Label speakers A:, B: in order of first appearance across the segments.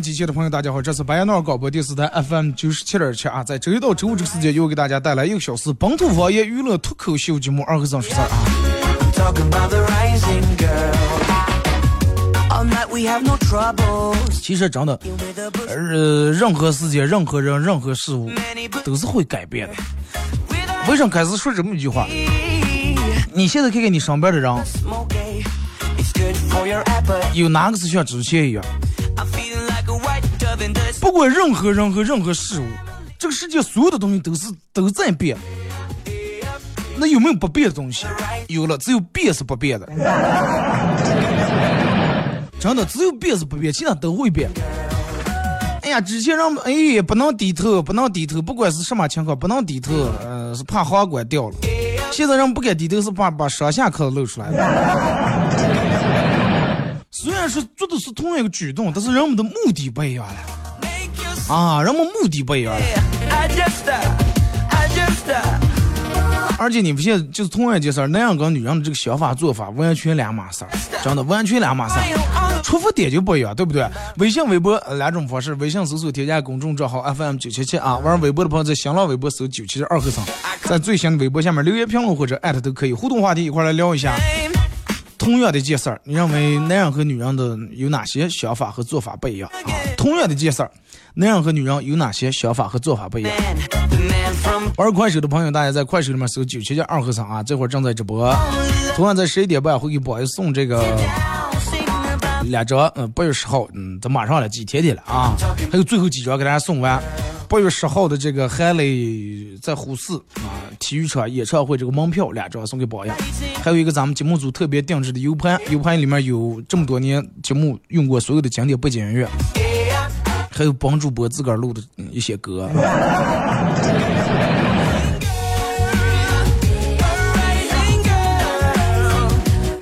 A: 机器的朋友，大家好，这是白彦淖尔广播电视台 FM 九十七点七啊，在周一到周五这个时间，又给大家带来一个小时本土方言娱乐脱口秀节目《二和尚说事儿》啊。其实真的，呃，任何时间、任何人、任何事物都是会改变的。为什么开始说这么一句话？你现在看看你身边的人，有哪个是像之前一样？不管任何人和任何事物，这个世界所有的东西都是都在变。那有没有不变的东西？有了，只有变是不变的。真的，只有变是不变，其他都会变。哎呀，之前让哎不能低头，不能低头，不管是什么情况，不能低头，呃，是怕皇冠掉了。现在人不敢低头，是怕把上下壳露出来了。虽然是做的是同一个举动，但是人们的目的不一样了。啊，人们目的不一样了。而且你不信，就是同样一件事儿，男人跟女人的这个想法做法完全两码事儿，真的完全两码事儿，出发点就不一样，对不对？微信、微博两种方式，微信搜索添加公众账号 FM 九七七啊，玩微博的朋友在新浪微博搜九七二和尚，在最新的微博下面留言评论或者艾特都可以，互动话题一块来聊一下。同样的件事儿，你认为男人和女人的有哪些想法和做法不一样啊？同样的件事儿，男人和女人有哪些想法和做法不一样？玩快手的朋友，大家在快手里面搜九七七二和尚啊，这会儿正在直播。同样在十一点半会给宝爷送这个两张，嗯，八月十号，嗯，这马上了，几天的了啊，还有最后几张给大家送完。八月十号的这个韩磊在虎市啊体育场演唱会这个门票两张送给宝爷，还有一个咱们节目组特别定制的 U 盘，U 盘里面有这么多年节目用过所有的经典背景音乐，还有帮主播自个儿录的一些歌。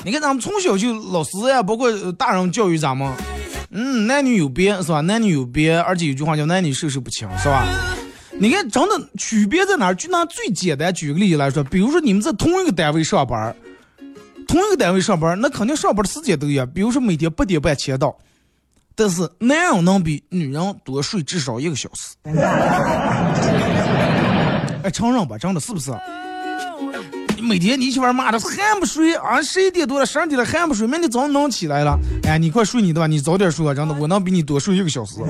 A: 你看咱们从小就老师呀，包括大人教育咱们。嗯，男女有别是吧？男女有别，而且有句话叫男女授受不亲，是吧？你看，真的区别在哪儿？就拿最简单举个例子来说，比如说你们在同一个单位上班，同一个单位上班，那肯定上班的时间都一样。比如说每天八点半签到，但是男人能比女人多睡至少一个小时。哎，承认吧，真的是不是？每天你媳妇骂的还不睡啊？十一点多了，十二点了还不睡，明天早上能起来了。哎，你快睡你的吧，你早点睡啊！真的，我能比你多睡一个小时。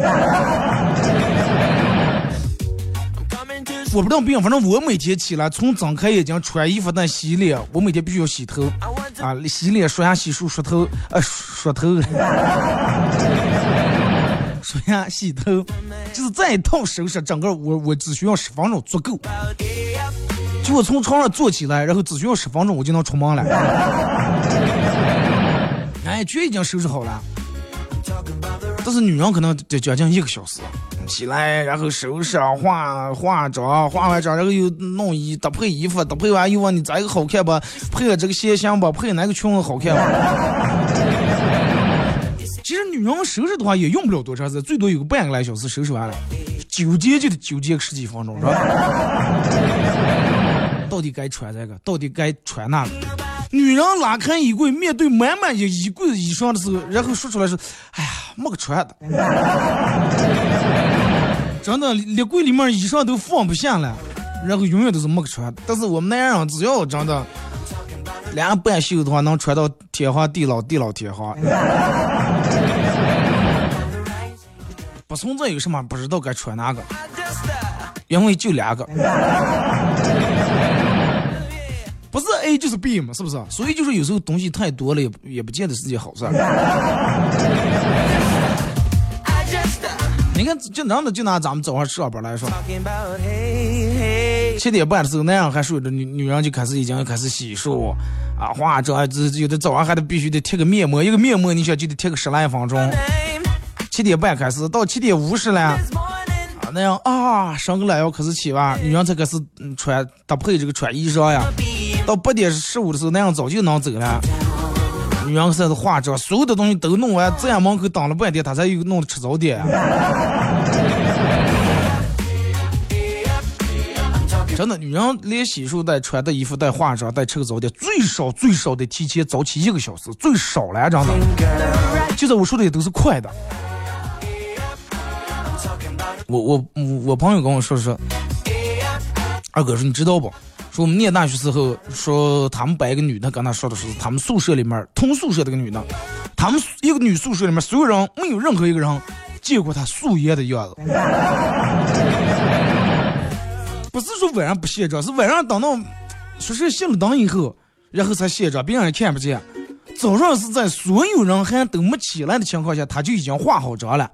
A: 我不知道病，反正我每天起来从睁开眼睛、穿衣服到洗脸，我每天必须要洗头啊，洗脸、刷牙、洗漱、梳头，呃，梳头，刷牙、洗头，就是这一套收拾，整个我我只需要十分钟足够。就我从床上坐起来，然后只需要十分钟，我就能出门了。哎，脚已经收拾好了，但是女人可能得将近一个小时。起来，然后收拾化化妆，化完妆然后又弄衣搭配衣服，搭配完又问你咋个好看不？配了这个鞋行不？配哪个裙子好看 其实女人收拾的话也用不了多长时间，最多有个半个来小时收拾完了。纠结就得纠结个十几分钟，是吧？到底该穿这个，到底该穿那个？女人拉开衣柜，面对满满一衣柜衣裳的时候，然后说出来是：“哎呀，没个穿的。” 真的，衣柜里面衣裳都放不下了，然后永远都是没个穿。但是我们男人只要真的两半袖的话，能穿到天荒地老，地老天荒。不存在有什么不知道该穿哪个，因为就两个。不是 A 就是 B 嘛，是不是？所以就是有时候东西太多了，也也不见得是件好事。你看，就拿的就拿咱们早上上班来说，七点半的时候那样还睡着，女女人就开始已经开始洗漱啊，化妆，这有的早上还得必须得贴个面膜，一个面膜你想就得贴个十来分钟。七点半开始，到七点五十了，啊那样啊，上个懒腰开始起吧，女人才开始穿搭配这个穿衣裳呀。到八点十五的时候，那样早就能走了。女人开始化妆，所有的东西都弄完，在门口等了半天，她才又弄吃早点。真的，女人连洗漱带穿的衣服带化妆带吃个早点，最少最少得提前早起一个小时，最少了，真的。就在我说的也都是快的。我我我朋友跟我说说，二哥说你知道不？说我们念大学时候，说他们班一个女的跟他说的是，他们宿舍里面同宿舍这个女的，他们一个女宿舍里面所有人没有任何一个人见过她素颜的样子。不是说晚上不卸妆，是晚上等到宿舍熄了灯以后，然后才卸妆，别人也看不见。早上是在所有人还都没起来的情况下，她就已经化好妆了。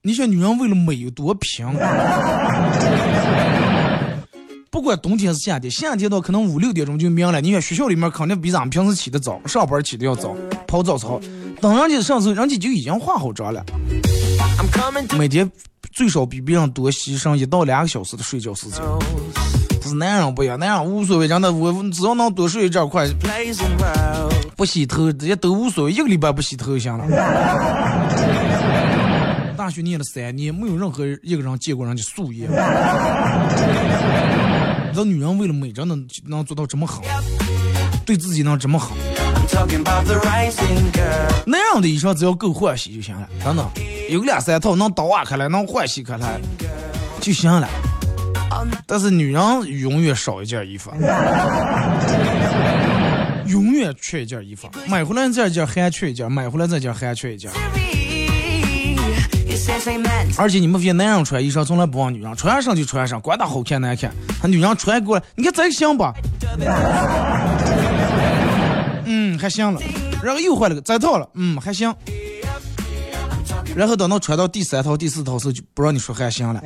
A: 你想女人为了美有多拼？不管冬天是夏天，夏天到可能五六点钟就明了。你看学校里面肯定比咱们平时起得早，上班起得要早，跑早操。等人家上时候，人家就已经化好妆了。每天最少比别人多牺牲一到两个小时的睡觉时间。但是男人不一样，男人无所谓，真的，我只要能多睡一觉快，不洗头这些都无所谓，一个礼拜不洗头就行了。大学念了三年，没有任何一个人见过人家素颜。这女人为了美，真的能做到这么好，对自己能这么好。那样的衣裳只要够换洗就行了，真的，有两三套能倒挖开来，能换洗开来就行了。但是女人永远少一件衣服，永远缺一件衣服，买回来这件还缺一件，买回来这件还缺一件。而且你们这些男人穿衣裳从来不往女人穿上就穿上，管他好看难看，他女人穿过来，你看这行吧？嗯，还行了。然后又换了个再套了，嗯，还行。然后等到穿到第三套、第四套时候，就不让你说还行了。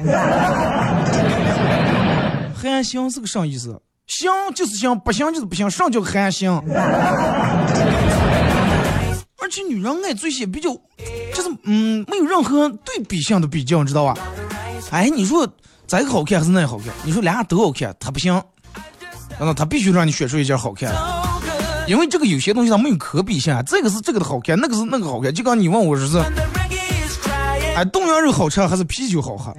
A: 还行是个啥意思？行就是行，不行就是不行，上叫还行。而且女人爱做些比较，就是嗯，没有任何对比性的比较，你知道吧？哎，你说这个好看还是那个好看？你说俩都好看，他不行，那他必须让你选出一件好看的，因为这个有些东西它没有可比性啊，这个是这个的好看，那个是那个好看。就刚你问我说是，哎，冻羊肉好吃还是啤酒好喝？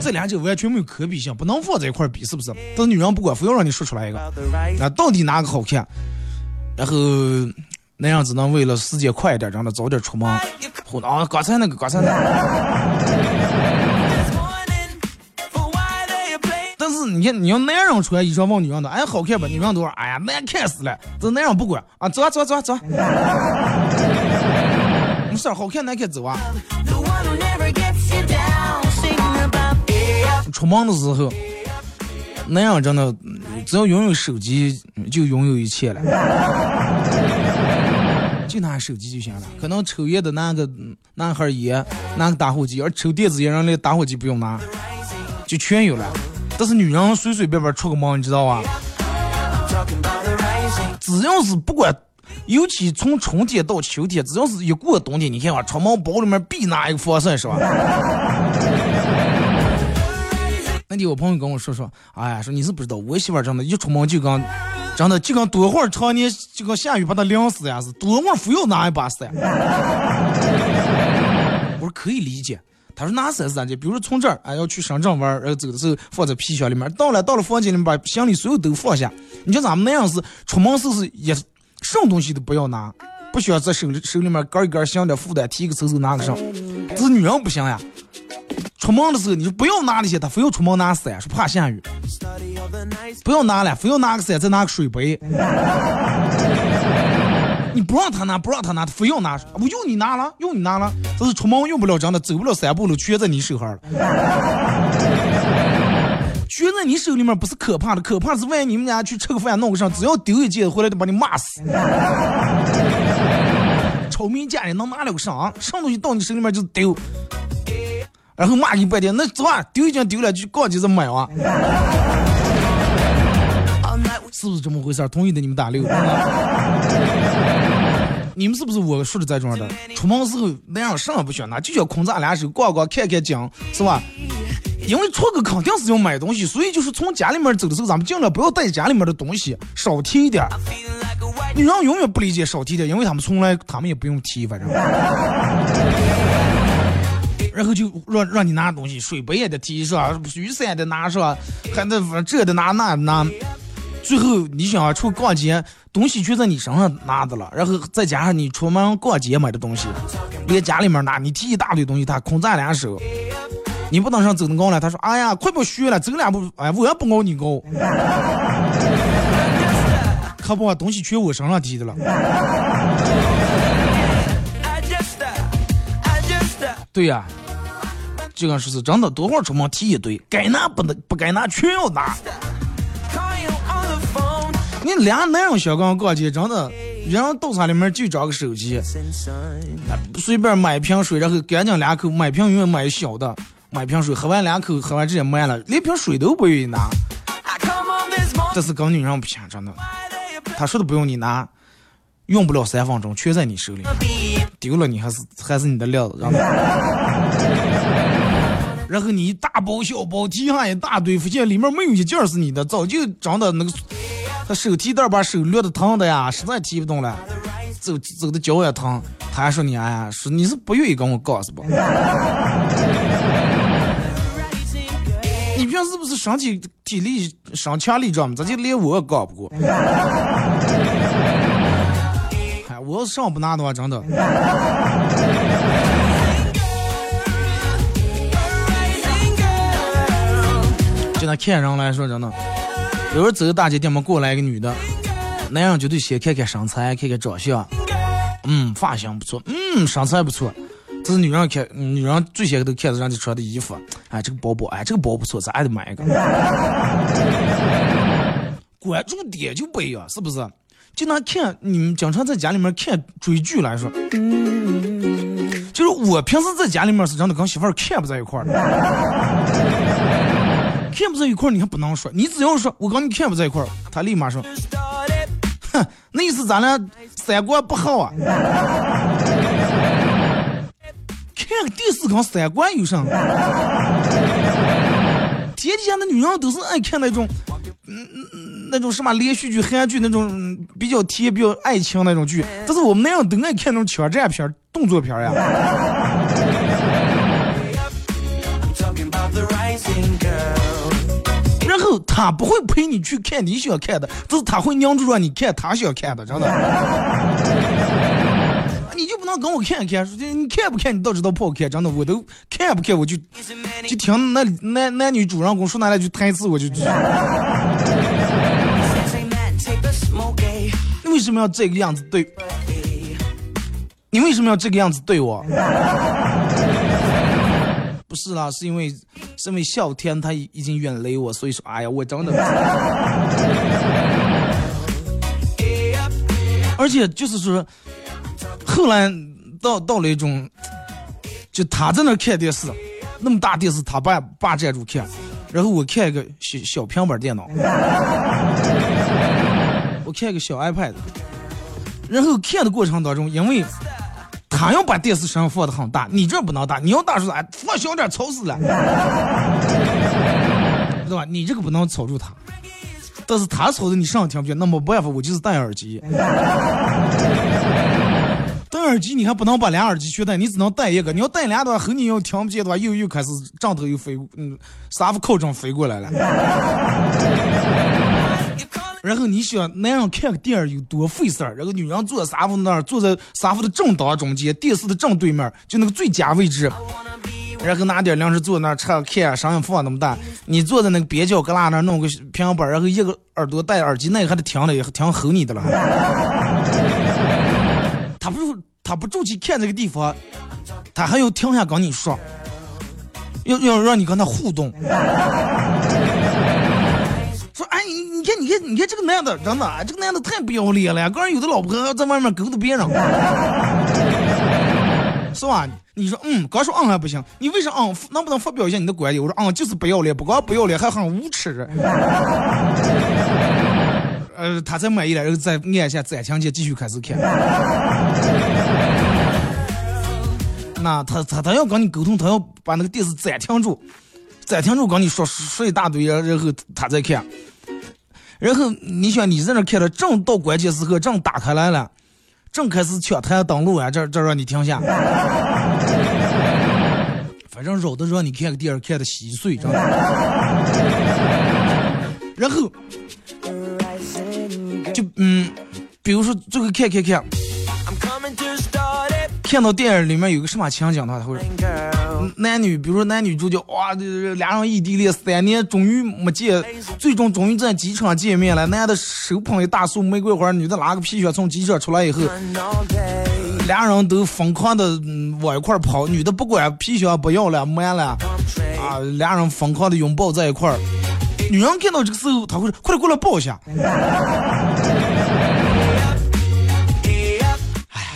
A: 这两者完全没有可比性，不能放在一块比，是不是？但是女人不管，非要让你说出来一个，那到底哪个好看？然后那样子能为了时间快一点，让他早点出门。啊，刚才那个，刚才那个。但是你看，你要男人穿衣裳问女人的，哎，好看吧？女人都说，哎呀，难看死了。这男人不管啊，走啊走啊走啊走。没事，好看难看走啊。出门的时候，那样真的。只要拥有手机，就拥有一切了。就拿手机就行了。可能抽烟的拿个拿盒烟，拿个打火机；而抽电子烟，人连打火机不用拿，就全有了。但是女人随随便便出个门，你知道吧？只要是不管尤其从春天到秋天，只要是一过冬天，你看啊，出门包里面必拿一个防晒，是吧？那天我朋友跟我说说，哎呀，说你是不知道，我媳妇儿真的，一出门就跟，真的就跟多会儿常年就跟下雨把她淋死呀，是多会儿非要拿一把伞。我说可以理解。他说拿伞是咋的？比如从这儿啊要去深圳玩，然后走的时候放在皮箱里面，到了到了房间里面把行李所有都放下。你像咱们那样是出门时是也什么东西都不要拿，不需要在手里手里面搁一搁想点负担，提个手手拿个上。这是女人不行呀。出门的时候，你说不要拿那些，他非要出门拿伞，说怕下雨。不要拿了，非要拿个伞，再拿个水杯。你不让他拿，不让他拿，他非要拿。我用你拿了，用你拿了，这是出门用不了，真的走不了三步路，全在你手上了。全在你手里面不是可怕的，可怕是万一你们家去吃个饭弄个啥，只要丢一件回来就把你骂死。炒米家里能拿了个啥？啥东西到你手里面就丢。然后骂你半天，那走啊，丢已经丢了，就过几次买啊，是不是这么回事？同意的你们打六。你们是不是我说的这种的？出门时候那样什么不选拿，就想空咱俩手逛逛看看景，是吧？因为出个肯定是要买东西，所以就是从家里面走的时候，咱们尽量不要带家里面的东西，少提一点。女人永远不理解少提点，因为他们从来他们也不用提，反正。然后就让让你拿东西，水杯也得提是吧？雨伞也得拿是吧？还得这得拿那拿。最后你想出逛街，东西全在你身上拿的了，然后再加上你出门逛街买的东西，连家里面拿，你提一大堆东西，他空咱俩手。你不能上走那高了，他说：“哎呀，快不学了，走两步，哎，我也不熬你高。” 可不把东西全我身上提的了。对呀。就跟说是真的，多会儿出门提一堆，该拿不能不该拿全要拿。你俩那样小刚逛街，真的，人兜场里面就装个手机，随便买瓶水，然后干净两口，买瓶永远买小的，买瓶水喝完两口，喝完直接卖了，连瓶水都不愿意拿。这是跟女人不行，真的。他说的不用你拿，用不了三分钟，全在你手里，丢了你还是还是你的料子，让他然后你一大包小包提上一大堆，发现里面没有一件是你的，早就长的那个，他手提袋把手略的疼的呀，实在提不动了，走走的脚也疼。他还说你哎呀，说你是不愿意跟我搞是不？你平时不是身体体力身强力壮吗？咋就连我也搞不过？哎，我要是上不拿的话，真的。就那看人来说，真的，有时候走大街店门过来一个女的，男人绝对先看看身材，看看长相，嗯，发型不错，嗯，身材不错。这是女人看，女人最先都看着人家穿的衣服，哎，这个包包，哎，这个包不错，咱也得买一个。关注点就不一样，是不是？就拿看你们经常在家里面看追剧来说，就是我平时在家里面是真的跟媳妇儿看不在一块儿。看不在一块儿，你还不能说。你只要说，我跟你看不在一块儿，他立马说，哼，那意思咱俩三观不好啊。看个电视跟三观有啥？天底下的女人都是爱看那种，嗯嗯那种什么连续剧、韩剧那种比较甜、比较爱情那种剧。但是我们那样都爱看那种枪战片、动作片呀。他不会陪你去看你想看的，就是他会拧住让你看他想看的，真的。你就不能跟我看看，说你看不看你倒知道不好看，真的，我都看不看我就就听那男男女主人公说那两句台词我就。你为什么要这个样子对？你为什么要这个样子对我？不是啦，是因为是因为啸天他已经远离我，所以说，哎呀，我真的。而且就是说，后来到到了一种，就他在那看电视，那么大电视他爸霸占住看，然后我看一个小小平板电脑，我看一个小 iPad，然后看的过程当中，因为他要把电视声放的很大，你这不能大，你要大出来？放小点，吵死了，对吧？你这个不能吵住他，但是他吵的你上听不见，那没办法，我就是戴耳机。戴耳机你还不能把俩耳机全戴，你只能戴一个。你要戴俩的话，后你要听不见的话，又又开始帐头又飞，嗯，沙发靠枕飞过来了。然后你想男人看个电影有多费事儿？然后女人坐在沙发那儿，坐在沙发的正当中间，电视的正对面，就那个最佳位置。然后拿点零食坐那儿吃看，声音放那么大。你坐在那个边角旮旯那儿弄个平板，然后一个耳朵戴耳机，那个还得听的，听吼你的了。他不他不住去看这个地方，他还要停下跟你说，要要让你跟他互动。说哎，你你看你看你看这个男的，真的，这个男的太不要脸了，个人有的老婆在外面勾搭别人，是吧？你说嗯，刚说嗯还不行，你为啥嗯？能不能发表一下你的观点？我说嗯，就是不要脸，不光不要脸，还很无耻。呃，他才满意了，然后再按一下暂停键，继续开始看。那他他他要跟你沟通，他要把那个电视暂停住，暂停住跟你说说一大堆，然后他再看。然后你想你在那看了，正到关键时刻，正打开来了，正开始抢台登录啊，这这让你停下。反正绕的让你看个电影看的稀碎，知道吧。然后。就嗯，比如说这个看看看，看到电影里面有个什么情景的话，他会男女，比如说男女主角，哇，这俩人异地恋三年，终于没见，最终终于在机场见面了。男的手捧一大束玫瑰花，女的拿个皮靴从机场出来以后，俩人都疯狂的往一块跑，女的不管皮靴不要了，没了，啊，俩人疯狂的拥抱在一块儿。女人看到这个时候，她会说：“快点过来抱一下。”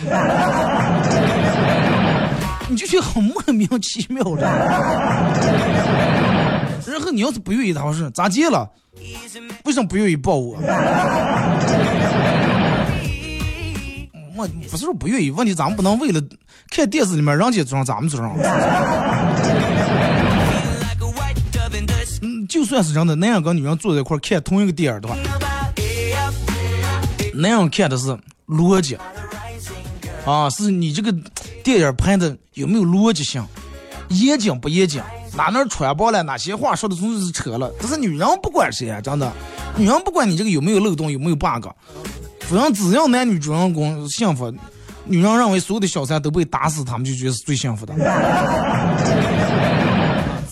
A: 你就觉很莫名其妙的。然后你要是不愿意，他说：“咋接了？为什么不愿意抱我？”我不是说不愿意，问题咱们不能为了看电视里面人家做上，咱们做上。就算是真的，男人跟女人坐在一块看同一个电影的话，男人看的是逻辑，啊，是你这个电影拍的有没有逻辑性，严谨不严谨，哪哪穿帮了，哪些话说的总是扯了。但是女人不管谁啊，真的，女人不管你这个有没有漏洞，有没有 bug，反正只要男女主人公幸福，女人认为所有的小三都被打死，他们就觉得是最幸福的。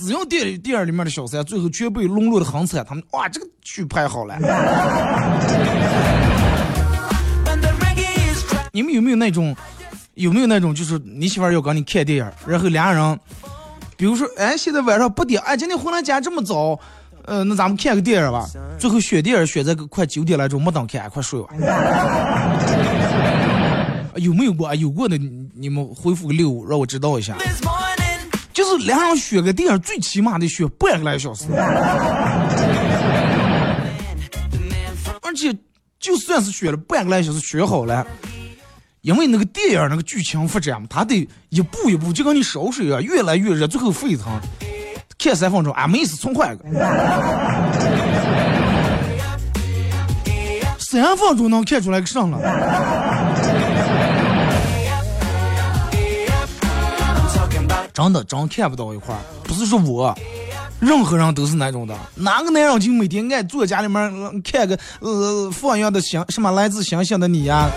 A: 只要电电影里面的小三最后全被沦落的很惨，他们哇，这个剧拍好了。你们有没有那种，有没有那种，就是你媳妇要跟你看电影，然后俩人，比如说，哎，现在晚上八点，哎，今天回来家这么早，呃，那咱们看个电影吧。最后选电影选在个快九点来钟，没等看，快睡吧。有没有过？有过的，你们回复个六五，让我知道一下。就是两人选个电影，最起码得选半个来小时，而且就算是选了半个来小时，选好了，因为那个电影那个剧情发展嘛，他得一步一步就跟你烧水一啊，越来越热，最后沸腾，看三分钟，俺们意思，重换一个，三分钟能看出来个啥了？真的真看不到一块儿，不是说我，任何人都是那种的。哪个男人就每天爱坐家里面看个呃放样的星什么来自星星的你呀？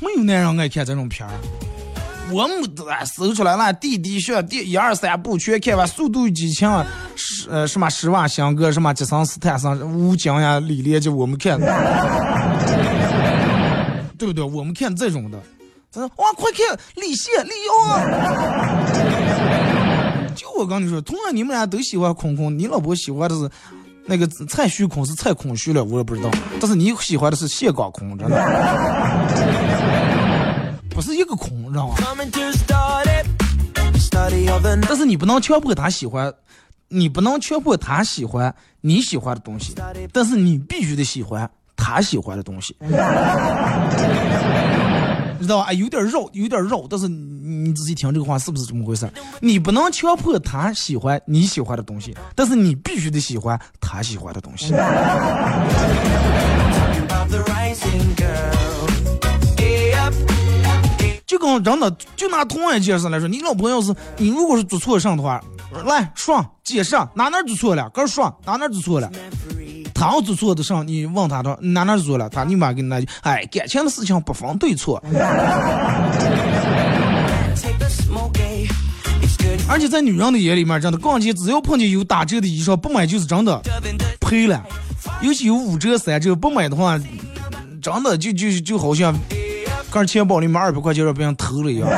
A: 没有男人爱看这种片儿。我们搜出来了，弟弟学第一二三部全看完，速度与激情，是呃什么施瓦辛格，什么杰森斯坦森，吴京呀，李连杰，我们看，对不对？我们看这种的。哇，快看李现、李瑶啊！就我跟你说，同样你们俩都喜欢空空，你老婆喜欢的是那个蔡徐坤，是蔡空虚了，我也不知道。但是你喜欢的是谢广空，真的？不是一个空，知道吗？但是你不能强迫他喜欢，你不能强迫他喜欢你喜欢的东西，但是你必须得喜欢。他喜欢的东西，知道吧？有点绕，有点绕，但是你仔细听这个话是不是这么回事？你不能强迫他喜欢你喜欢的东西，但是你必须得喜欢他喜欢的东西。就跟真的，就拿同样一件事来说，你老婆要是你如果是做错事的话，来爽解释哪哪做错了，跟爽哪哪做错了。他要做错的事，你问他的哪哪做了，他立马给你那句，哎，感情的事情不分对错。而且在女人的眼里面，真的逛街只要碰见有打折的衣裳，不买就是真的赔了。尤其有五折三折，不买的话，真的就就就好像。刚钱包里面二百块钱让别人偷了一样。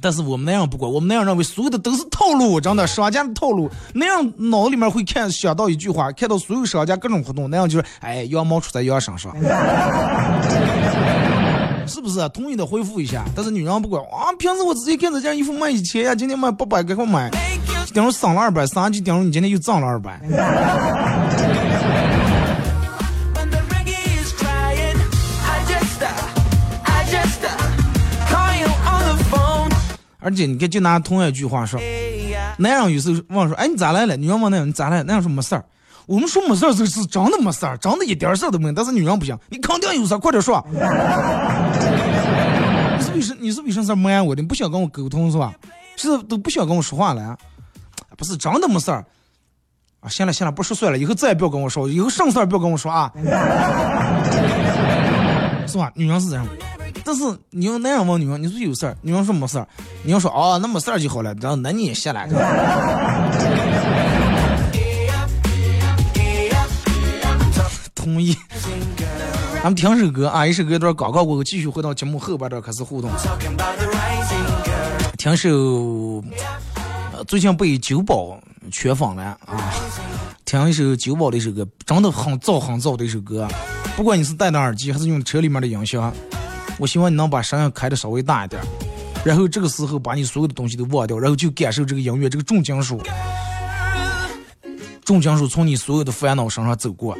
A: 但是我们那样不管，我们那样认为所有的都是套路，真的商家的套路。那样脑里面会看想到一句话，看到所有商家各种活动，那样就是哎羊毛出在羊身上，是不是？同意的回复一下。但是女人不管啊，平时我直接看这件衣服卖一千呀，今天卖八百，赶快买。等会省了二百，三就等会你今天又挣了二百。而且你看，就拿同样一句话说，男人有时候问说：“哎，你咋来了？”女人问男人：“你咋来？”男人说：“没事儿。”我们说没事儿是是真的没事儿，真的一点事儿都没有。但是女人不行，你肯定有事儿，快点说。你是为什你是为什么事瞒我的？你不想跟我沟通是吧？是都不想跟我说话了？不是真的没事儿啊！行了行了，不说算了，以后再也不要跟我说，以后什么事儿不要跟我说啊，是吧？女人是这样。但是你要那样问女人，你说有事儿，女人说没事儿，你要说哦，那没事儿就好了，然后那你也下来。同意。咱们听首歌啊，一首歌一段广告过后，继续回到节目后半段开始互动。听首呃最近被酒保圈粉了啊，听一首酒保的一首歌，真的很燥很燥的一首歌。不管你是戴的耳机还是用车里面的音响。我希望你能把声音开的稍微大一点，然后这个时候把你所有的东西都忘掉，然后就感受这个音乐，这个重金属，重金属从你所有的烦恼身上走过，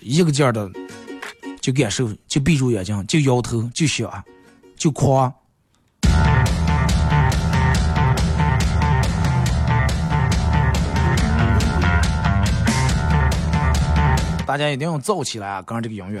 A: 一个劲儿的就感受，就闭住眼睛，就摇头，就想，就夸。大家一定要燥起来啊！跟上这个音乐。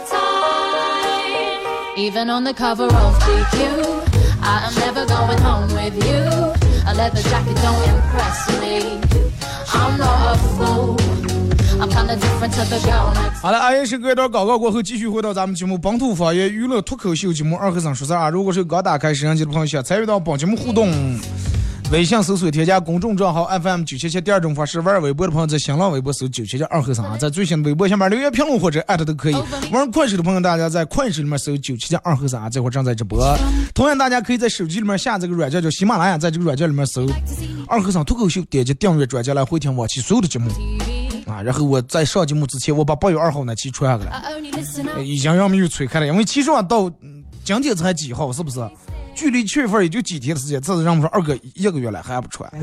A: Even on the cover of GQ, I am never going home with you. A leather jacket don't impress me. I'm not a fool. 好了，阿也是隔一段广告过后，继续回到咱们节目《本土方言娱乐脱口秀》节目二和三说事啊。如果是刚打开摄像机的朋友，想参与到本节目互动，微信搜索添加公众账号 FM 九七七。第二种方式，玩微博的朋友在新浪微博搜九七七二和尚啊，在最新的微博下面留言评论或者艾特都可以。玩快手的朋友，大家在快手里面搜九七七二和尚啊，这会正在直播。同样，大家可以在手机里面下这个软件叫喜马拉雅，在这个软件里面搜二和尚脱口秀，点击订阅专辑来回听往期所有的节目。啊，然后我在上节目之前，我把八月二号那期传下来，已经让们又催开了，因为其实啊，到今天才几号，是不是？距离七月份也就几天的时间，这是让我们说二哥一个月了还不穿，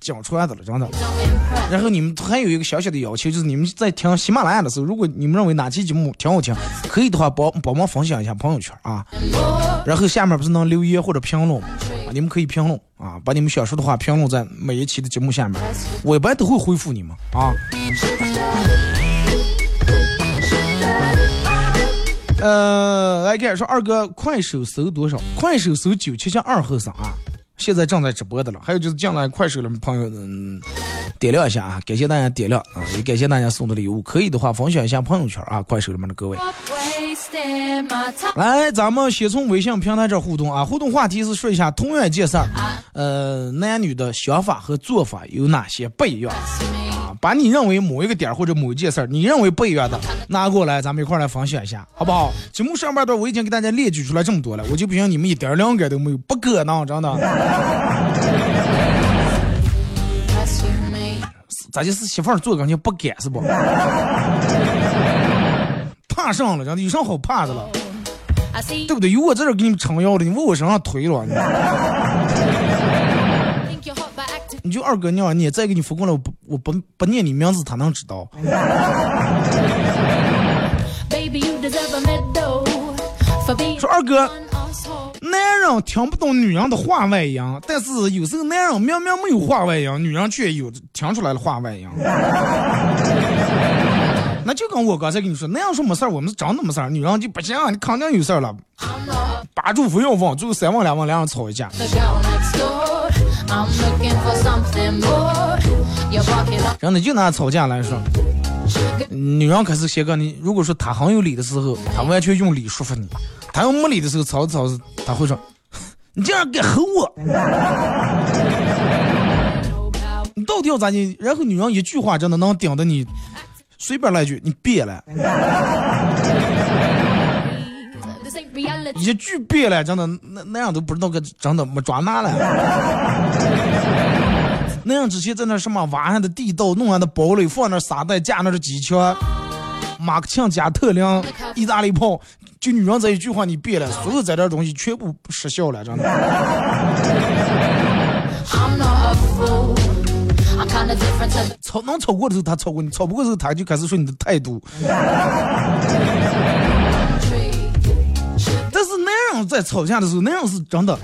A: 讲出来的了，真的。然后你们还有一个小小的要求，就是你们在听喜马拉雅的时候，如果你们认为哪期节目挺好听，可以的话帮帮忙分享一下朋友圈啊。然后下面不是能留言或者评论吗？你们可以评论啊，把你们想说的话评论在每一期的节目下面，我一般都会回复你们啊。呃，来看说二哥，快手搜多少？快手搜九七七二后生啊。现在正在直播的了，还有就是进来快手的朋友，嗯，点亮一下啊！感谢大家点亮啊，也感谢大家送的礼物，可以的话分享一下朋友圈啊，快手里面的各位。来，咱们先从微信平台这互动啊，互动话题是说一下同样一件事儿，呃，男女的想法和做法有哪些不一样？把你认为某一个点或者某一件事儿，你认为不一样的拿过来，咱们一块来分享一下，好不好？节目上半段我已经给大家列举出来这么多了，我就不信你们一点两个都没有，不可能，真的。咋就是媳妇儿做感觉不敢是不？怕上了，真的有啥好怕的了？对不对？有我在这给你们撑腰的，你往我身上推了。你你就二哥娘，你再给你复过来，我不我不不念你名字，他能知道。说二哥，男人听不懂女人的话外音，但是有时候男人明明没有话外音，女人却有听出来了话外音。那就跟我刚才跟你说，那样说没事儿，我们是真的没事儿，女人就不行，你肯定有事儿了。把住不要问，最后三问两问两人吵一架。真的就拿吵架来说，女人可是先跟你，如果说她很有理的时候，她完全用理说服你；她要没理的时候，吵着吵着，她会说：“ 你这样敢吼我？你到底要咋的？”然后女人一句话真的能顶得你随便来句，你别了。一句别了，真的那那样都不知道个真的没抓拿了。那样之前在那什么挖上的地道，弄上的堡垒，放那沙袋，架那的机枪，马克沁加特林，意大利炮，就女人这一句话你别了，所有在这点东西全部失效了，真的。吵能吵过的时候他吵过你，吵不过的时候他就开始说你的态度。在吵架的时候，那样是真的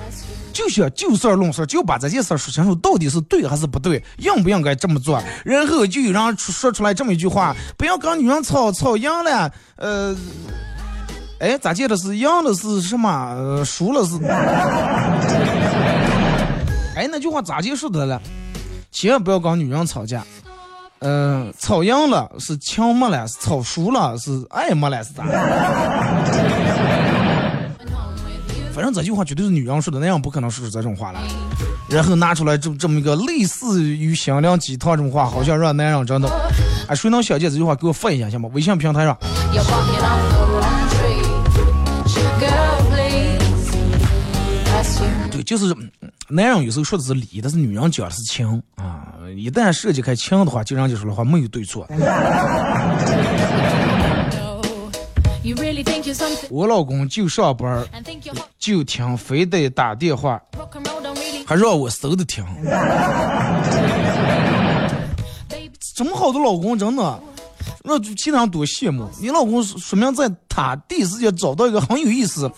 A: 就想就事儿论事，就把这件事说清楚，到底是对还是不对，应不应该这么做。然后就有人说出来这么一句话：不要跟女人吵，吵赢了，呃，哎，咋记得是赢了是什么？呃，输了是？哎，那句话咋结束的了？千万不要跟女人吵架。嗯，吵赢了是情没了，吵输了是爱没了，是咋？反正这句话绝对是女人说的，那样不可能说出这种话来。然后拿出来这这么一个类似于心灵鸡汤这种话，好像让男人真的。哎，谁能想见这句话给我发一下行吗？微信平台上。对，就是男人有时候说的是理，但是女人讲的是情啊。一旦涉及开情的话，就让就说的话没有对错。我老公就上班就听，非得打电话，还让我收着听。这么好的老公，真的，那其他人多羡慕。你老公说明在他第一时间找到一个很有意思。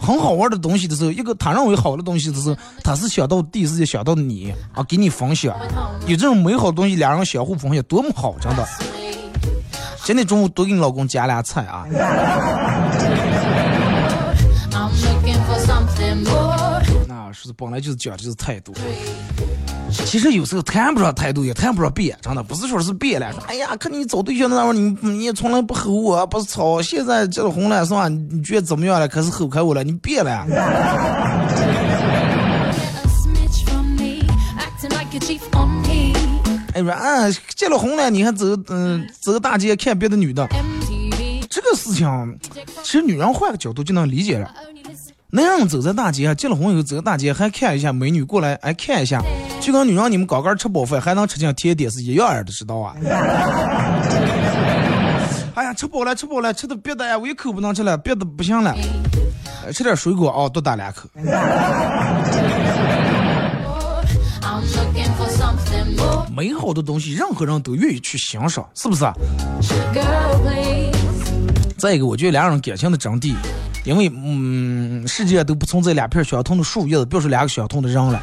A: 很好玩的东西的时候，一个他认为好的东西的时候，他是想到第一时间想到你啊，给你分享，有这种美好的东西，两人相互分享，多么好，真的。今天中午多给你老公夹俩菜啊。是本来就是讲的就是态度。其实有时候谈不上态度，也谈不上变，真的不是说是变了。说哎呀，看你找对象的那会儿，你你从来不吼我，不是吵。现在结了婚了，是吧？你觉得怎么样了？开始吼开我了，你变了。哎说啊，结了婚了，你还走嗯走大街看别的女的，这个事情，其实女人换个角度就能理解了。男人走在大街，结了婚以后走在大街还看一下美女过来，哎看一下，就跟女人你们刚刚吃饱饭还能吃进甜点是一样的，知道啊？哎呀，吃饱了吃饱了，吃的别的呀，我一口不能吃了，别的不行了，吃点水果啊，多打两口。美好的东西，任何人都愿意去欣赏，是不是？再一个，我觉得两人感情的真谛。因为，嗯，世界都不存在两片相同的树叶子，别说两个相同的人了。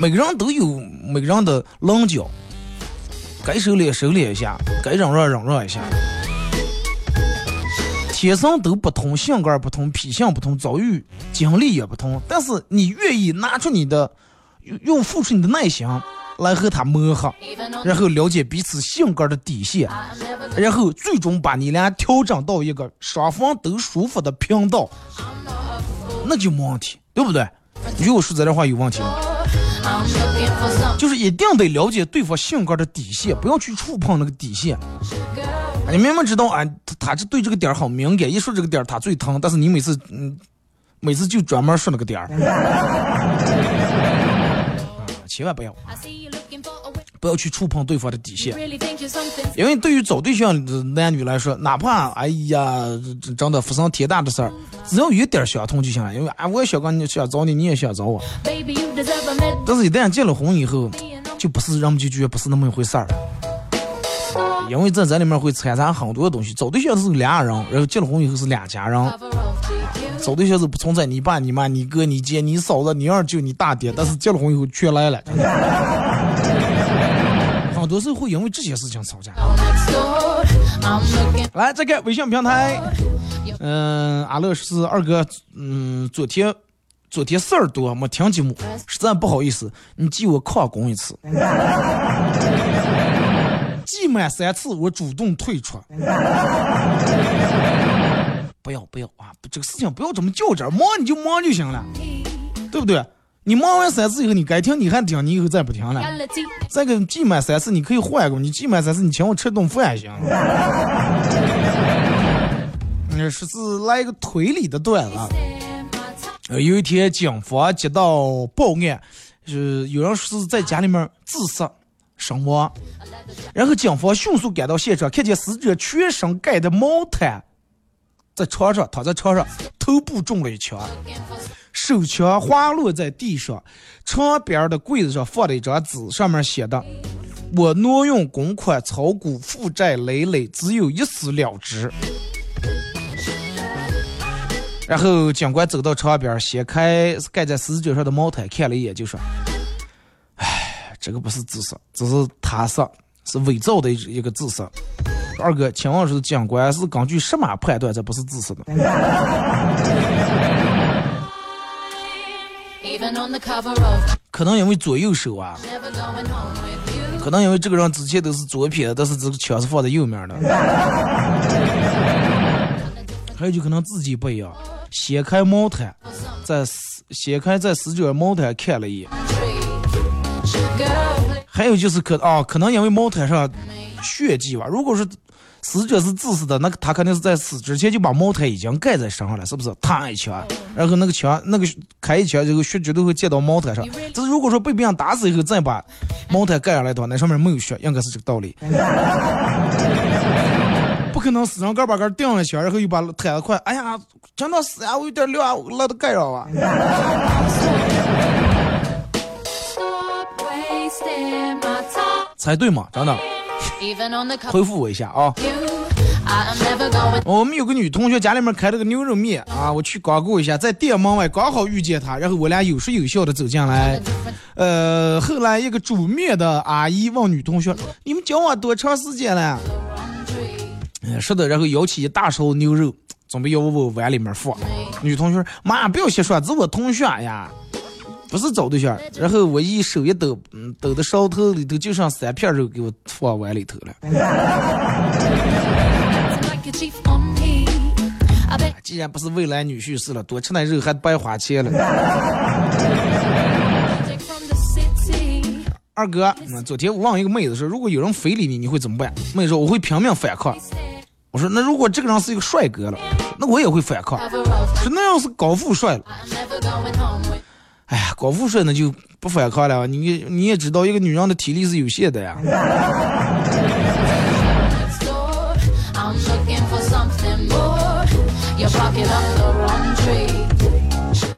A: 每个人都有每个人的棱角，该收敛收敛一下，该忍让忍让一下。天生都不同，性格不同，脾性不同，遭遇经历也不同。但是你愿意拿出你的，用付出你的耐心。来和他磨合，然后了解彼此性格的底线，然后最终把你俩调整到一个双方都舒服的频道，那就没问题，对不对？你觉得我说这段话有问题吗？就是一定得了解对方性格的底线，不要去触碰那个底线。你明明知道啊，他他对这个点很敏感，一说这个点他最疼，但是你每次嗯，每次就专门说那个点儿。千万不要，不要去触碰对方的底线，因为对于找对象的男女来说，哪怕哎呀，真的发生天大的事儿，只要有一点相同就行了。因为啊，我也想跟你想找你，你也想找我。但是，一旦结了婚以后，就不是人们就觉得不是那么一回事儿了。因为在这里面会掺杂很多东西，找对象是俩人，然后结了婚以后是两家人。找对象是不存在你爸、你妈、你哥、你姐、你嫂子、你二舅、你大爹，但是结了婚以后全来了。很多时候会因为这些事情吵架。来，再看微信平台。嗯，阿乐是二哥。嗯，昨天昨天事儿多没听节目，实在不好意思，你记我旷工一次。记满三次，我主动退出。不要不要啊！这个事情不要这么较真，忙你就忙就行了，对不对？你忙完三次以后，你该停你还停，你以后再不停了。再给记满三次，你可以换个，你记满三次，你请我吃顿饭也行。嗯说是来一个推理的段子。呃，有一天警方接到报案，是有人是在家里面自杀身亡，然后警方迅速赶到现场，看见死者全身盖的毛毯。在床上躺在床上，头部中了一枪，手枪滑落在地上，床边的柜子上放了一张纸，上面写的：“我挪用公款炒股，负债累累，只有一死了之。然后警官走到床边，掀开盖在死者上的毛毯，看了一眼，就说：“哎，这个不是自杀，这是他杀，是伪造的一个自杀。”二哥，请问是警官是根据什么判断这不是自私的？可能因为左右手啊，可能因为这个人之前都是左撇子，但是这个枪是放在右面的。还有就可能自己不一样，掀开毛毯，在掀开在死者毛毯看了一眼。还有就是可啊，可能因为毛毯上血迹吧。如果是死者是自私的，那个他肯定是在死之前就把茅台已经盖在身上了，是不是？他一枪，然后那个枪那个开一枪，这个血绝对会溅到茅台上。这是如果说被别人打死以后再把茅台盖上来的话，那上面没有血，应该是这个道理。不可能死人盖把盖钉了枪，然后又把毯子快，哎呀，真的死呀！我有点凉，我都盖上吧。猜对吗？真的。回复我一下啊！我们有个女同学家里面开了个牛肉面啊，我去光顾一下，在店门外刚好遇见她，然后我俩有说有笑的走进来。呃，后来一个煮面的阿姨问女同学：“你们交往多长时间了？”是的，然后舀起一大勺牛肉，准备要往碗里面放。女同学妈，不要瞎说，这我同学呀。”不是找对象，然后我一手一抖，嗯，抖的烧头里头就剩三片肉，给我放碗里头了。既然不是未来女婿是了，多吃点肉还白花钱了。二哥，昨天我问一个妹子说，如果有人非礼你，你会怎么办？妹子说我会拼命反抗。我说那如果这个人是一个帅哥了，那我也会反抗。说那要是高富帅了。哎呀，高富帅那就不反抗了。你你也知道，一个女人的体力是有限的呀。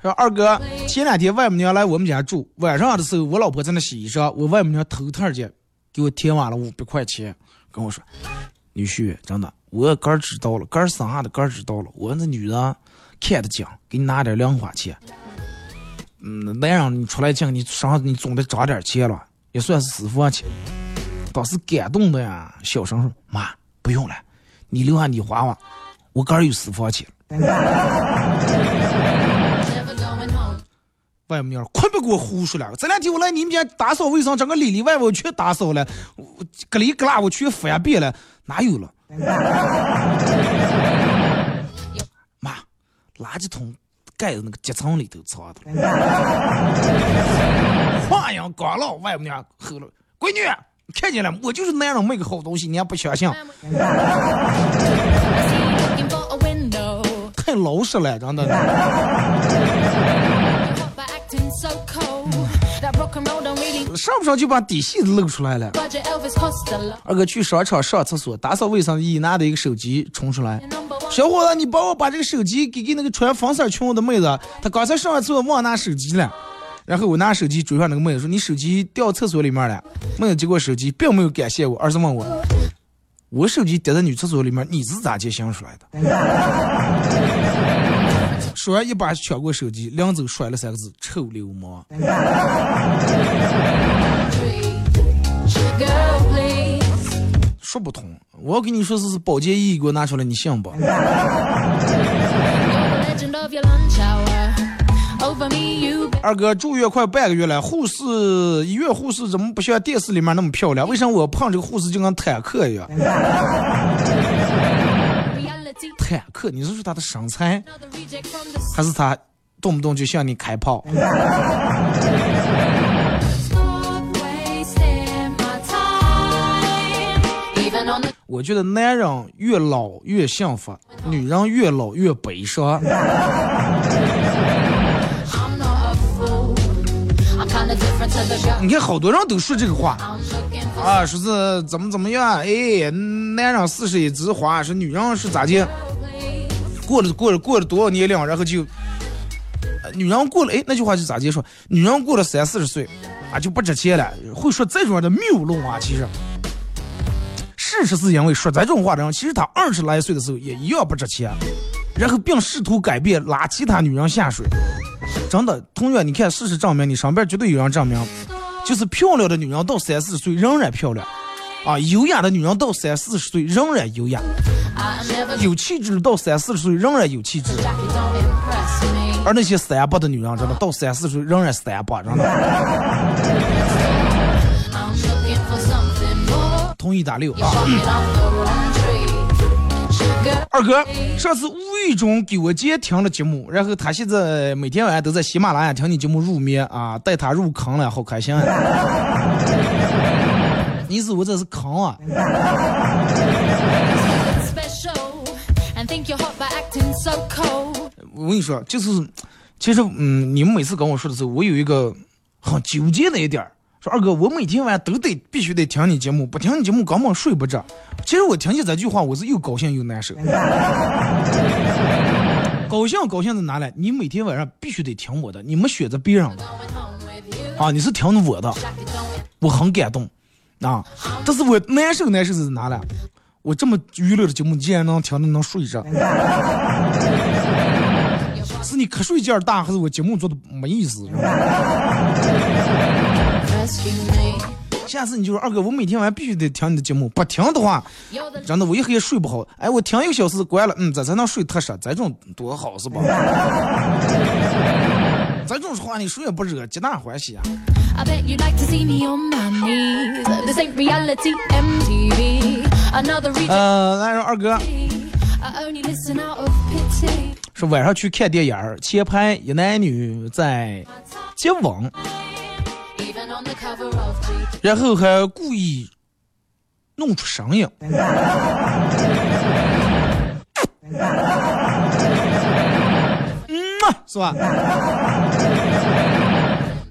A: 说二哥，前两天外母娘来我们家住，晚上的时候我老婆在那洗衣裳，我外母娘头天间给我添完了五百块钱，跟我说，女婿，真的，我刚知道了，刚生下的刚知道了，我那女人看得紧，给你拿点零花钱。嗯，男人你出来讲，你身上你总得涨点钱了，也算是私房钱。当时感动的呀，小声说：“妈，不用了，你留下你花花，我个儿有私房钱。”外母娘，快别给我胡说了！这两天我来你们家打扫卫生，整个里里外外全打扫了，隔里隔拉我全翻遍了，哪有了？妈，垃圾桶。盖在那个夹层里头藏的。话音刚落，外母娘吼了：“闺女，看见了，我就是男人没个好东西，你还不相信？” 太老实了，真的。上不上就把底细露出来了。二哥去商场上厕所，打扫卫生，一拿的一个手机冲出来。小伙子，你帮我把这个手机给给那个穿粉色裙的妹子，她刚才上完厕所忘拿手机了。然后我拿手机追上那个妹子，说你手机掉厕所里面了。妹子接过手机，并没有感谢我，而是问我，我手机掉在女厕所里面，你是咋接想出来的？说完，一把抢过手机，两走摔了三个字：“臭流氓。”说不通，我要跟你说，是是保洁阿姨给我拿出来，你信不？二哥住院快半个月了，护士医院护士怎么不像电视里面那么漂亮？为啥我碰这个护士就跟坦克一样？坦克，你是说他的身材，还是他动不动就向你开炮？我觉得男人越老越幸福，女人越老越悲伤。你看，好多人都说这个话啊，说是怎么怎么样？哎，男人四十一枝花，说女人是咋的？过了过了过了多少年龄，然后就女人过了哎，那句话就咋接说？女人过了三四十岁，啊就不值钱了。会说这种的谬论啊，其实事实是因为说这种话的人，其实他二十来岁的时候也一样不值钱，然后并试图改变，拉其他女人下水。真的，同样你看，事实证明，你身边绝对有人证明，就是漂亮的女人到三四十岁仍然漂亮，啊，优雅的女人到三四十岁仍然优雅，有气质到三四十岁仍然有气质。而那些三八的女人，真的到三四十岁仍然三八，真的。同意打六啊！二哥，上次无意中给我姐听了节目，然后她现在每天晚上都在喜马拉雅听你节目入眠啊，带她入坑了，好开心啊！你是我这是坑啊！我跟你说，就是，其实，嗯，你们每次跟我说的时候，我有一个很纠结的一点儿，说二哥，我每天晚上都得必须得听你节目，不听你节目根本睡不着。其实我听见这句话，我是又高兴又难受。高兴高兴在哪来？你每天晚上必须得听我的，你没选择别人的啊，你是听我的，我很感动啊。但是我难受难受是哪来？我这么娱乐的节目，竟然能听的能睡着。是你瞌睡劲儿大，还是我节目做的没意思？下次你就说二哥，我每天晚上必须得听你的节目，不听的话，真的我一黑夜睡不好。哎，我听一个小时关了，嗯，咱才能睡踏实，这种多好是吧？这种话你睡也不热，皆大欢喜啊。呃，来说二哥。说晚上去看电影前排一男女在接吻，然后还故意弄出声音，嗯，是吧？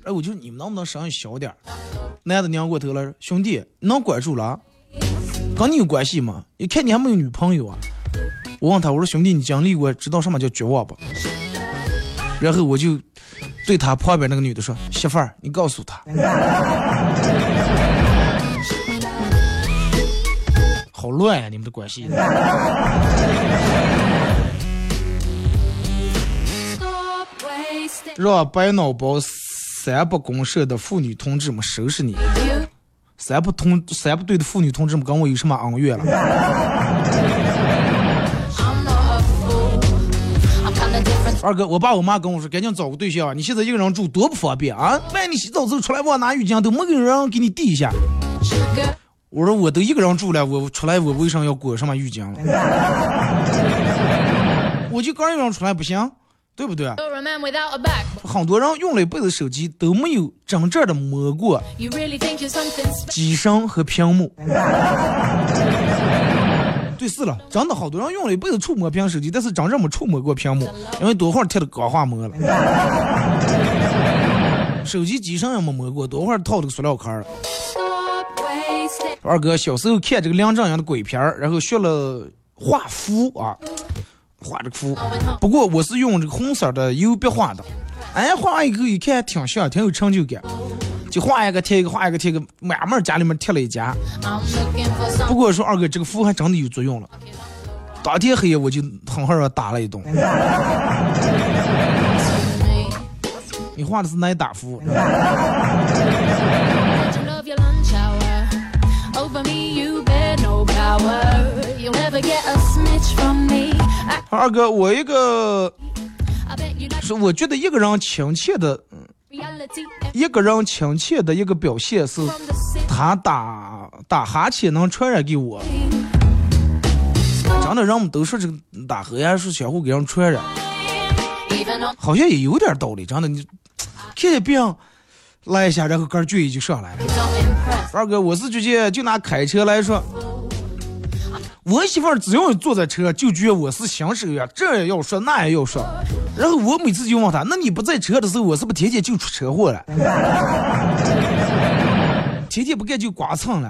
A: 哎，我就你们能不能声音小点儿男的拧过头了，兄弟，能管住了？跟你有关系吗？一看你还没有女朋友啊？我问他，我说兄弟，你经历过知道什么叫绝望不？然后我就对他旁边那个女的说：“媳妇儿，你告诉他，好乱呀，你们的关系。”让白脑包三不公社的妇女同志们收拾你！三不同三不对的妇女同志们跟我有什么恩怨了？二哥，我爸我妈跟我说，赶紧找个对象。你现在一个人住多不方便啊！万一你洗澡之后出来忘拿浴巾，都没有人给你递一下。我说我都一个人住了，我出来我为啥要裹什么浴巾了？我就刚一个人出来不行，对不对？很多人用了一辈子手机都没有真正的摸过机身和屏幕。对，是了，真的好多人用了一辈子触摸屏手机，但是真正没触摸过屏幕，因为多会儿贴的钢化膜了。手机机身也没摸过，多会儿套这个塑料壳了。二哥小时候看这个梁正阳的鬼片儿，然后学了画符啊，画这个符。不过我是用这个红色的油笔画的，哎，画完以后一看挺像，挺有成就感。就画一个贴一个，画一个贴一个，慢慢家里面贴了一家。不过说二哥这个符还真的有作用了，当天黑夜我就狠狠的打了一顿。你画的是哪打符？二哥，我一个，是我觉得一个人亲切的。一个人亲切的一个表现是，他打打哈欠能传染给我。真的，人们都说这个打哈欠是相互给人传染，好像也有点道理。真的，你看见别人来一下，然后个儿就上来了。二哥，我是觉得，就拿开车来说。我媳妇儿只要坐在车，就觉得我是新手呀，这也要说，那也要说。然后我每次就问她：“那你不在车的时候，我是不是天天就出车祸了？天天不干就刮蹭了？”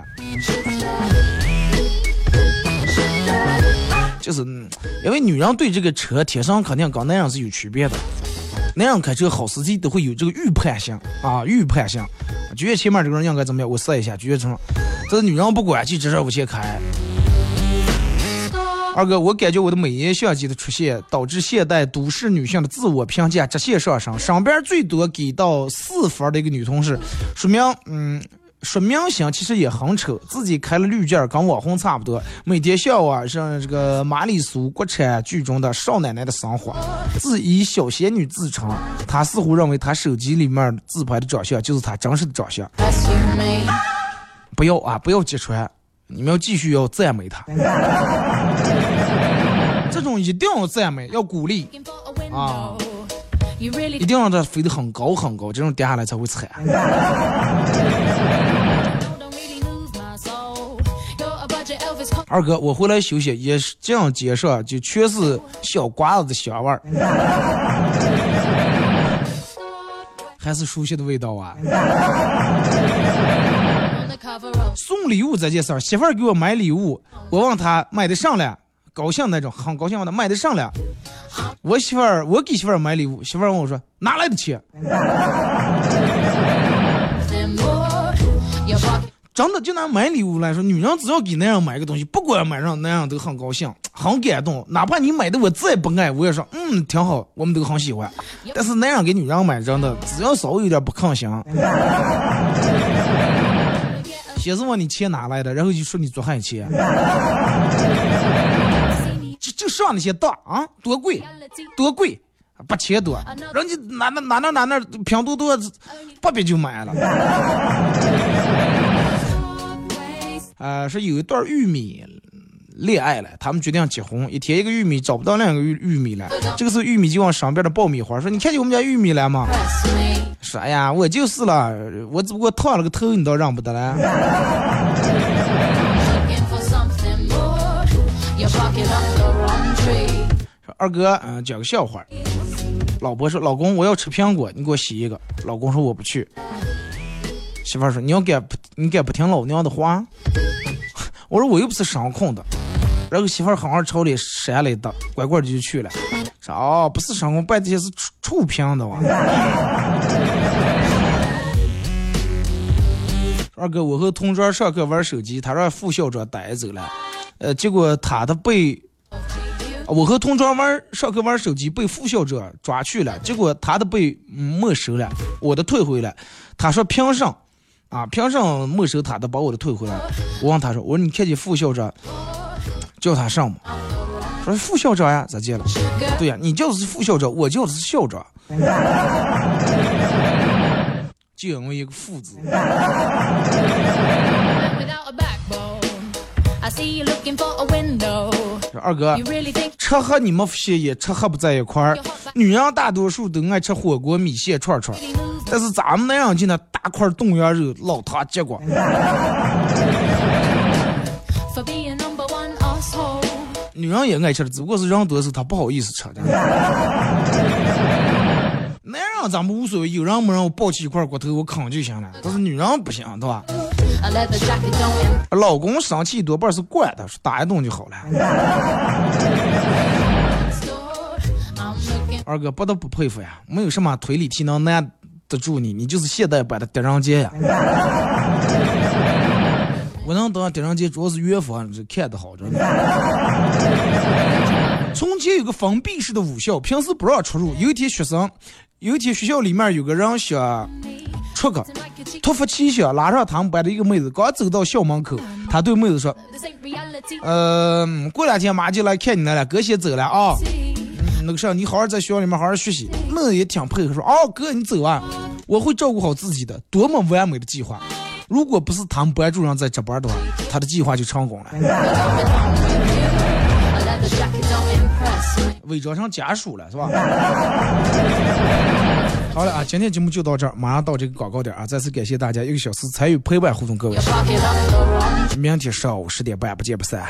A: 就是因为女人对这个车天生肯定跟男人是有区别的。男人开车好司机都会有这个预判性啊，预判性。觉得前面这个人应该怎么样？我试一下，觉得什么？这是女人不管，就知道往前开。二哥，我感觉我的美颜相机的出现，导致现代都市女性的自我评价直线上升。上边最多给到四分的一个女同事，说明，嗯，说明星其实也很丑，自己开了滤镜，跟网红差不多，每天向往上这个玛丽苏国产剧中的少奶奶的生活，自以小仙女自称。她似乎认为她手机里面自拍的长相就是她真实的长相。不要啊，不要揭穿。你们要继续要赞美他，这种一定要赞美，要鼓励啊！一定让他飞得很高很高，这种跌下来才会惨。二哥，我回来休息也是这样接上，就全是小瓜子的香味儿，还是熟悉的味道啊！送礼物这件事儿，媳妇儿给我买礼物，我问她买的上了，高兴那种，很高兴问她买的上了。我媳妇儿，我给媳妇儿买礼物，媳妇儿问我说哪来的钱？真的就拿买礼物来说，女人只要给男人买个东西，不管买上男人都很高兴，很感动。哪怕你买的我再不爱，我也说嗯挺好，我们都很喜欢。但是男人给女人买，真的只要稍微有点不抗心。先是问你钱哪来的，然后就说你做汉钱，就就上那些当啊，多贵，多贵，八千多，人家哪哪哪哪哪哪拼多多八百就买了。呃，是有一段玉米恋爱了，他们决定结婚，一天一个玉米找不到两个玉玉米了，这个时候玉米就往上边的爆米花说：“你看见我们家玉米了吗？”说哎呀，我就是了，我只不过烫了个头，你倒认不得了。二哥，嗯，讲个笑话。老婆说，老公，我要吃苹果，你给我洗一个。老公说，我不去。媳妇说，你要敢不，你敢不听老娘的话？我说，我又不是声控的。然后媳妇儿好好朝里扇了一打，乖乖的就去了。说哦，不是声控，拜这些是触触屏的哇。二哥，我和同桌上课玩手机，他让副校长带走了，呃，结果他的被我和同桌玩上课玩手机被副校长抓去了，结果他的被没收了，我的退回来。他说凭什啊？凭什没收他的，把我的退回来？我问他说，我说你看见副校长叫他上吗？说副校长呀，咋见了？对呀，你叫的是副校长，我叫的是校长。就因为一个副字。二哥，吃喝你们些也吃喝不在一块儿。女人大多数都爱吃火锅、米线、串串，但是咱们那样就那大块冻羊肉、老汤、结果。女人也爱吃的，只不过是人多时候她不好意思吃的。男人咱们无所谓，有人没人，我抱起一块骨头我啃就行了。但是女人不行，对吧？老公生气多半是惯的，打一顿就好了。二哥不得不佩服呀，没有什么推理题能难得住你，你就是现代版的狄仁杰呀。我能当狄仁杰，主要是岳父这看的好着呢。从前有个封闭式的武校，平时不让出入。有一天学生。有一天，学校里面有个人想出个，突发奇想，拉上他们班的一个妹子，刚走到校门口，他对妹子说：“呃，过两天妈就来看你来了，哥先走了啊。那个啥，你好好在学校里面好好学习。”妹子也挺配合，说：“哦，哥你走啊，我会照顾好自己的。”多么完美的计划！如果不是他们班主任在值班的话，他的计划就成功了。伪装成家属了是吧？好了啊，今天节目就到这儿，马上到这个广告点啊！再次感谢大家一个小时参与陪伴互动，各位。明天上午十点半不见不散。